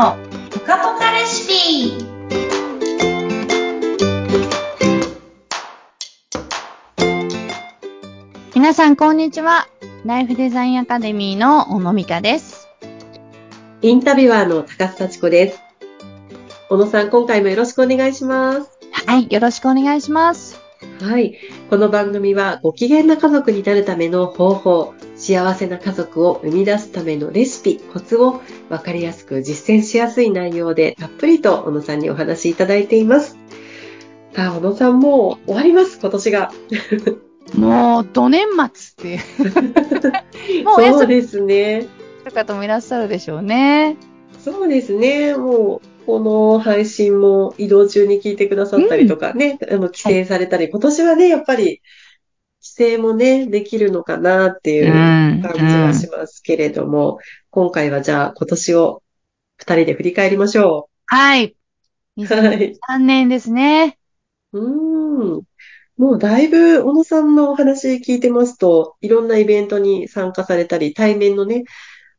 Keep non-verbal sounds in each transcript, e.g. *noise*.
のぽかぽかレシピ皆さんこんにちは。ライフデザインアカデミーの小野美香です。インタビュアーの高須幸子です。小野さん、今回もよろしくお願いします。はい、よろしくお願いします。はい。この番組はご機嫌な家族になるための方法、幸せな家族を生み出すためのレシピ、コツをわかりやすく実践しやすい内容でたっぷりと小野さんにお話しいただいています。さあ、小野さんもう終わります、今年が。*laughs* もう、土年末っていう。*laughs* もうそうですね。の方もいらっしゃるでしょうね。そうですね。もう、この配信も移動中に聞いてくださったりとかね、あの、帰省されたり、今年はね、やっぱり、帰省もね、できるのかなっていううん感じはしますけれども、今回はじゃあ今年を二人で振り返りましょはい。う。はい。2003年ですね。うーん。もうだいぶ、小野さんのお話聞いてますと、いろんなイベントに参加されたり、対面のね、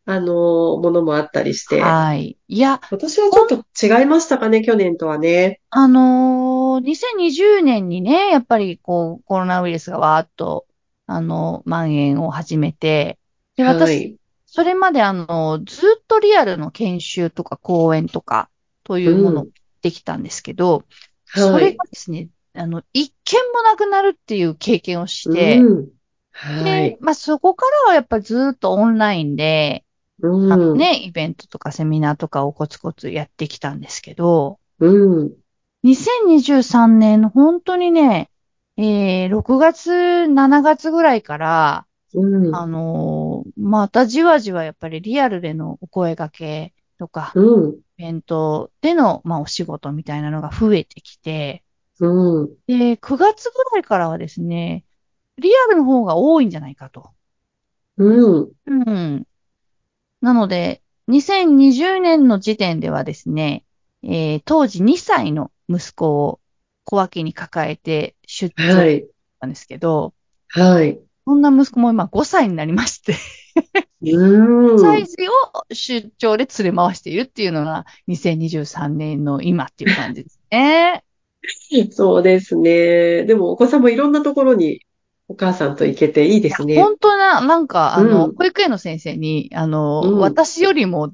あの、ものもあったりして、はい。いや、今年はちょっと違いましたかね、去年とはね。あのー2020年にね、やっぱりこう、コロナウイルスがわーっと、あの、蔓延を始めて、で、は私、い。それまであの、ずっとリアルの研修とか講演とか、というものをできたんですけど、それはい。がですね、あの、一件もなくなるっていう経験をして、うん。はでい。、まあそこからはやっぱりずっとオンラインで、あうん。のね、イベントとかセミナーとかをコツコツやってきたんですけど、うん。2023年の本当にね、えー、6月、7月ぐらいから、うん。あのーまたじわじわやっぱりリアルでのお声掛けとか、うん。イベントでの、まあ、お仕事みたいなのが増えてきて、うん。で、9月ぐらいからはですね、リアルの方が多いんじゃないかと。うん。うん。なので、2020年の時点ではですね、えー当時2歳の息子を小脇に抱えて出張だっはい。たんですけど、はい。そんな息子も今5歳になりまして、うん。サイズを出張で連れ回しているっていうのが2023年の今っていう感じですね。*laughs* そうですね。でも、お子さんもいろんなところにお母さんと行けていいですね。本当な、なんか、あの、うん保育園の先生に、あの、うん私よりも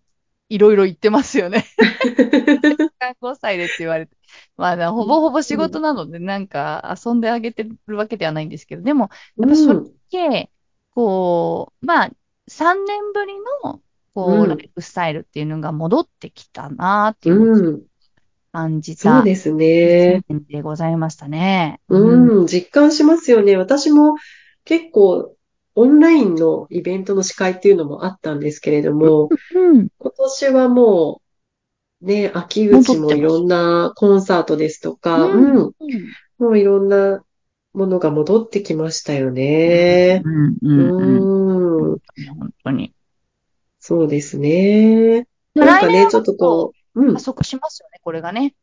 いろいろ言ってますよね。*laughs* *laughs* 5歳でって言われて。まあ、ほぼほぼ仕事なので、なんか遊んであげてるわけではないんですけど、でも、やっぱそれうん。で、こう、まあ、3年ぶりの、こう、うんライフスタイルっていうのが戻ってきたなっていう。感じたそうですね。1年でございましたね。うん。実感しますよね。私も結構、オンラインのイベントの司会っていうのもあったんですけれども、うん。今年はもう、ね、秋口もいろんなコンサートですとか、ううんん。うん。もういろんなものが戻ってきましたよね。うん。うん。うん。うん。本当に。そうですね。なんかね、ちょっとこう、うん加、速しますよね、これがね。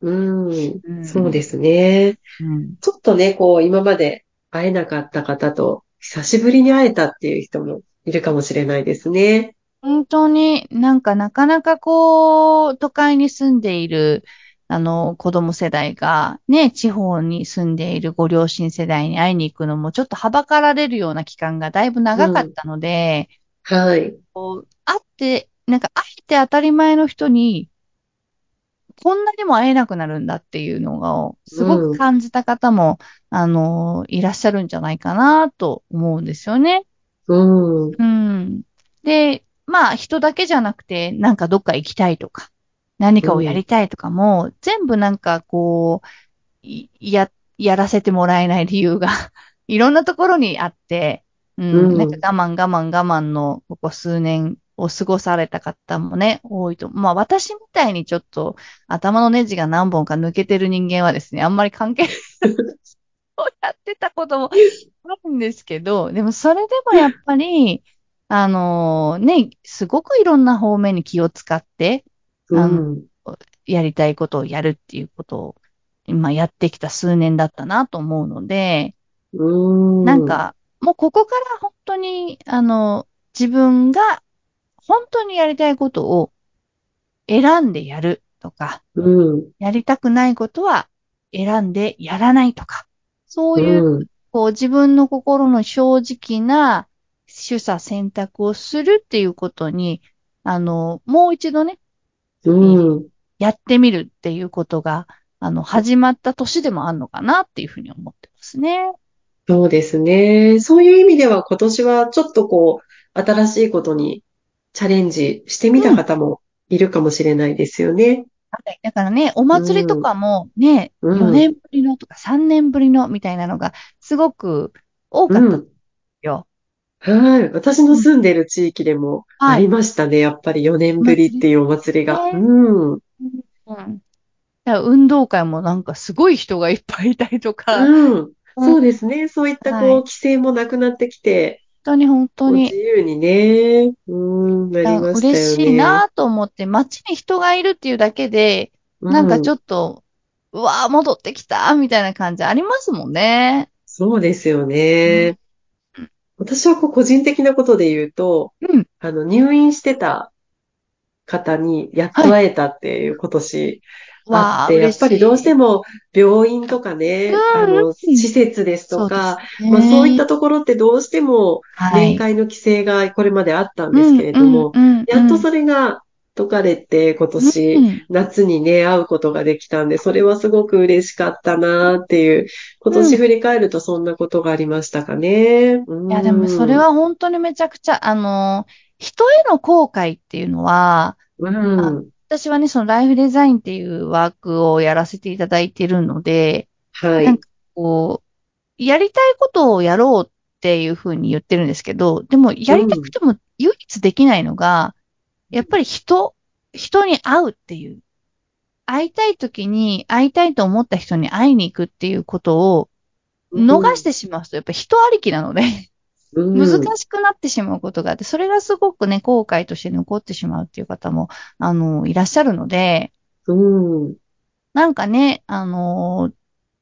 うん、うんそうですね。うん。ちょっとね、こう、今まで会えなかった方と、久しぶりに会えたっていう人もいるかもしれないですね。本当になんかなかなかこう、都会に住んでいる、あの、子供世代が、ね、地方に住んでいるご両親世代に会いに行くのもちょっとはばかられるような期間がだいぶ長かったので、はい。会って、なんか会えて当たり前の人に、こんなにも会えなくなるんだっていうのを、すごく感じた方も、あの、いらっしゃるんじゃないかなと思うんですよね。うん、うん。で、まあ、人だけじゃなくて、なんかどっか行きたいとか、何かをやりたいとかも、全部なんかこう、いや、やらせてもらえない理由が、*laughs* いろんなところにあって、うん、うんなんか我慢我慢我慢のここ数年を過ごされた方もね、多いと。まあ私みたいにちょっと頭のネジが何本か抜けてる人間はですね、あんまり関係ない。*laughs* そうやってたこともあるんですけど、でもそれでもやっぱり、あのね、すごくいろんな方面に気を使って、あのうん、やりたいことをやるっていうことを、今やってきた数年だったなと思うので、うん。なんか、もうここから本当に、あの、自分が本当にやりたいことを選んでやるとか、うん。やりたくないことは選んでやらないとか、そういう、うん。こう自分の心の正直な取捨選択をするっていうことに、あの、もう一度ね、うん。やってみるっていうことが、あの、始まった年でもあるのかなっていうふうに思ってますね。そうですね。そういう意味では今年はちょっとこう、新しいことにチャレンジしてみた方もいるかもしれないですよね。だからね、お祭りとかもね、うん4年ぶりのとか3年ぶりのみたいなのがすごく多かったよ。はい。私の住んでる地域でもはいありましたね。やっぱり4年ぶりっていうお祭りが。ねうん。うん。運動会もなんかすごい人がいっぱいいたりとか、本うん。そうですね。そういったこう、はい規制もなくなってきて、当に本当に自由にね、うん、なりましたよね。嬉しいなと思って、街に人がいるっていうだけで、なんかちょっと。っと、うわー戻ってきたみたいな感じありますもんね。そうですよね。私はこう個人的なことで言うと、うん。あの、入院してた方にやっと会えたっていう今年あって、やっぱりどうしても、も病院とかね、うんあの、うん。施設ですとそうか、ね。まあそういったところってどうしてもはい。面会の規制がこれまであったんですけれども、やっとそれが解かれて今年、うん夏にね、会うことができたんで、それはすごく嬉しかったなっていう、今年振り返るとそんなことがありましたかね。うんいや、でもそれ、は本当にめちゃくちゃ、あの、人への後悔っていうのは、うん。私はね、そのライフデザインっていうワークをやらせていただいているので、はい。なんかこう、やりたいことをやろうっていうふうに言ってるんですけど、でもやりたくても唯一できないのが、やっぱり人、人に会うっていう。会いたい時に会いたいと思った人に会いに行くっていうことを逃してしまうと、やっぱり人ありきなので、うん難しくなってしまうことがあって、それがすごくね、後悔として残ってしまうっていう方も、あの、いらっしゃるので、うん。なんかね、あの、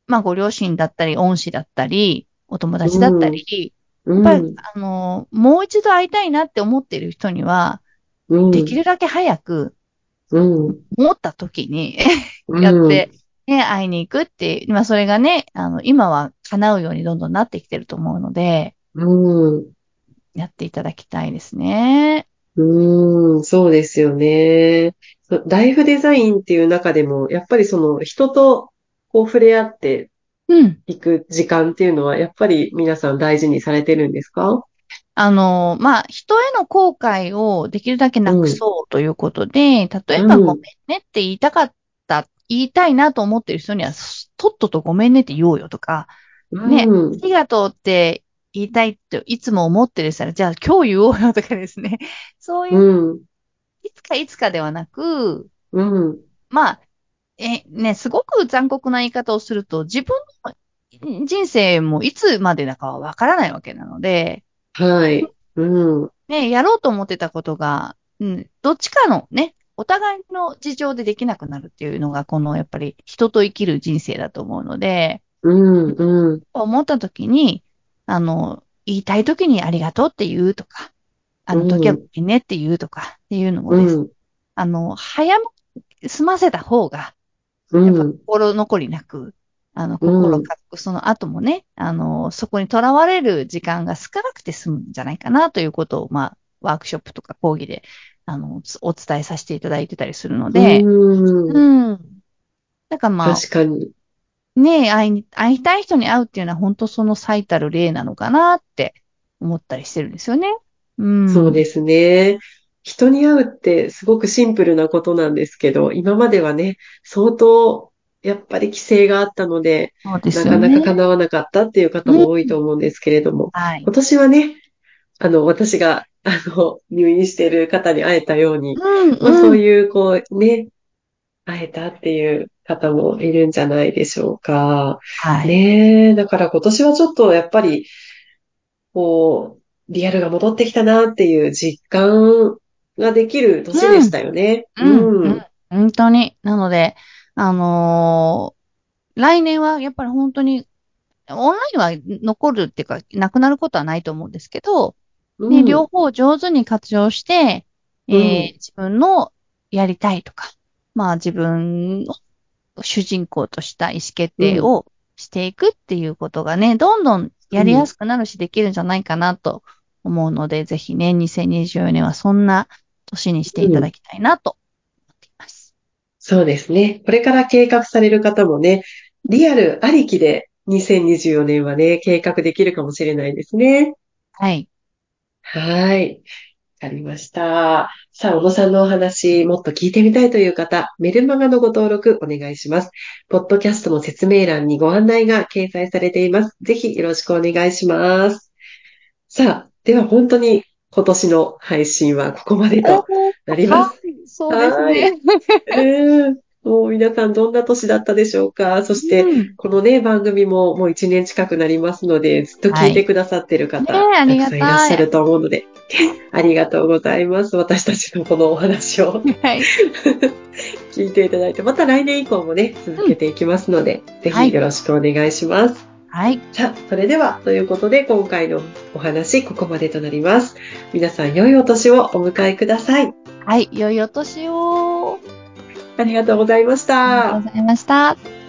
まあ、ご両親だったり、恩師だったり、お友達だったり、うん。やっぱり、あの、もう一度会いたいなって思っている人には、うん、できるだけ早く、うん。思った時にうん。やって、ね、会いに行くっていう、まあ、それがね、あの、今は叶うようにどんどんなってきてると思うので、うん。やっていただきたいですね。うん、そうですよね。そライフデザインっていう中でも、やっぱりその人とこう触れ合ってうん。いく時間っていうのは、やっぱり皆さん大事にされてるんですか？あの、まあ、人への後悔をできるだけなくそうということで、例えばうんごめんねって言いたかった、言いたいなと思ってる人には、とっととごめんねって言おうよとか、ねうんありがとうって言いたいっていつも思ってる人は、じゃあ今日言おうよとかですね。*laughs* そういう、うん。いつかいつかではなく、うん。まあ、え、ね、すごく残酷な言い方をすると、自分の人生もいつまでだかはわからないわけなので、はい。うん。ね、やろうと思ってたことが、うん、どっちかのね、お互いの事情でできなくなるっていうのが、このやっぱり人と生きる人生だと思うので、うん。うん。思った時に、あの、言いたい時にありがとうって言うとか、あの時はごめんねって言うとかっていうのもです、うん。あの、早済ませた方が、うん。心残りなく、あの、うん心かく、その後もね、あの、そこに囚われる時間が少なくて済むんじゃないかなということを、まあ、ワークショップとか講義で、あの、つお伝えさせていただいてたりするので、うん。うん。だからまあ、確かに。ね会いに、会いたい人に会うっていうのは本当その最たる例なのかなって思ったりしてるんですよね。うん。そうですね。人に会うってすごくシンプルなことなんですけど、今まではね、相当やっぱり規制があったので、ですなか。なか叶わなかったっていう方も多いと思うんですけれども、はい。今年はね、あの、私が、あの、入院している方に会えたように、うん、まあ、そううん。いう、こう、ね、会えたっていう方もいるんじゃないでしょうか。はい。ねえ、だから今年はちょっとやっぱり、こう、リアルが戻ってきたなっていう実感ができる年でしたよね。うん、ううんん。本当に。なので、あのー来年はやっぱり本当に、オンラインは残るっていうか、なくなることはないと思うんですけど、ね、うん両方上手に活用して、えーうん自分のやりたいとか、まあ自分を主人公とした意思決定をしていくっていうことがね、どんどんやりやすくなるし、できるんじゃないかなと思うので、ぜひね、2024年はそんな年にしていただきたいなと。そうですね。これから計画される方もね、リアルありきで2024年はね、計画できるかもしれないですね。はい。はい。わかりました。さあ、小野さんのお話、もっと聞いてみたいという方、メルマガのご登録お願いします。ポッドキャストの説明欄にご案内が掲載されています。ぜひよろしくお願いします。さあ、では本当に今年の配信はここまでとなります。はいそうですね。うんもう皆さんどんな年だったでしょうか？そして、うんこのね、番組ももう1年近くなりますので、ずっと聞いてくださってる方、はいねたくさんいらっしゃると思うので、ありがとうございます。私たちのこのお話をはい。*laughs* 聞いていただいて、また来年以降もね、続けていきますので、ぜはいひよろしくお願いします。はい。さあ、それでは、ということで、今回のお話、ここまでとなります。皆さん、良いお年をお迎えください。はい。良いお年を。ありがとうございましありがたとう。ございました。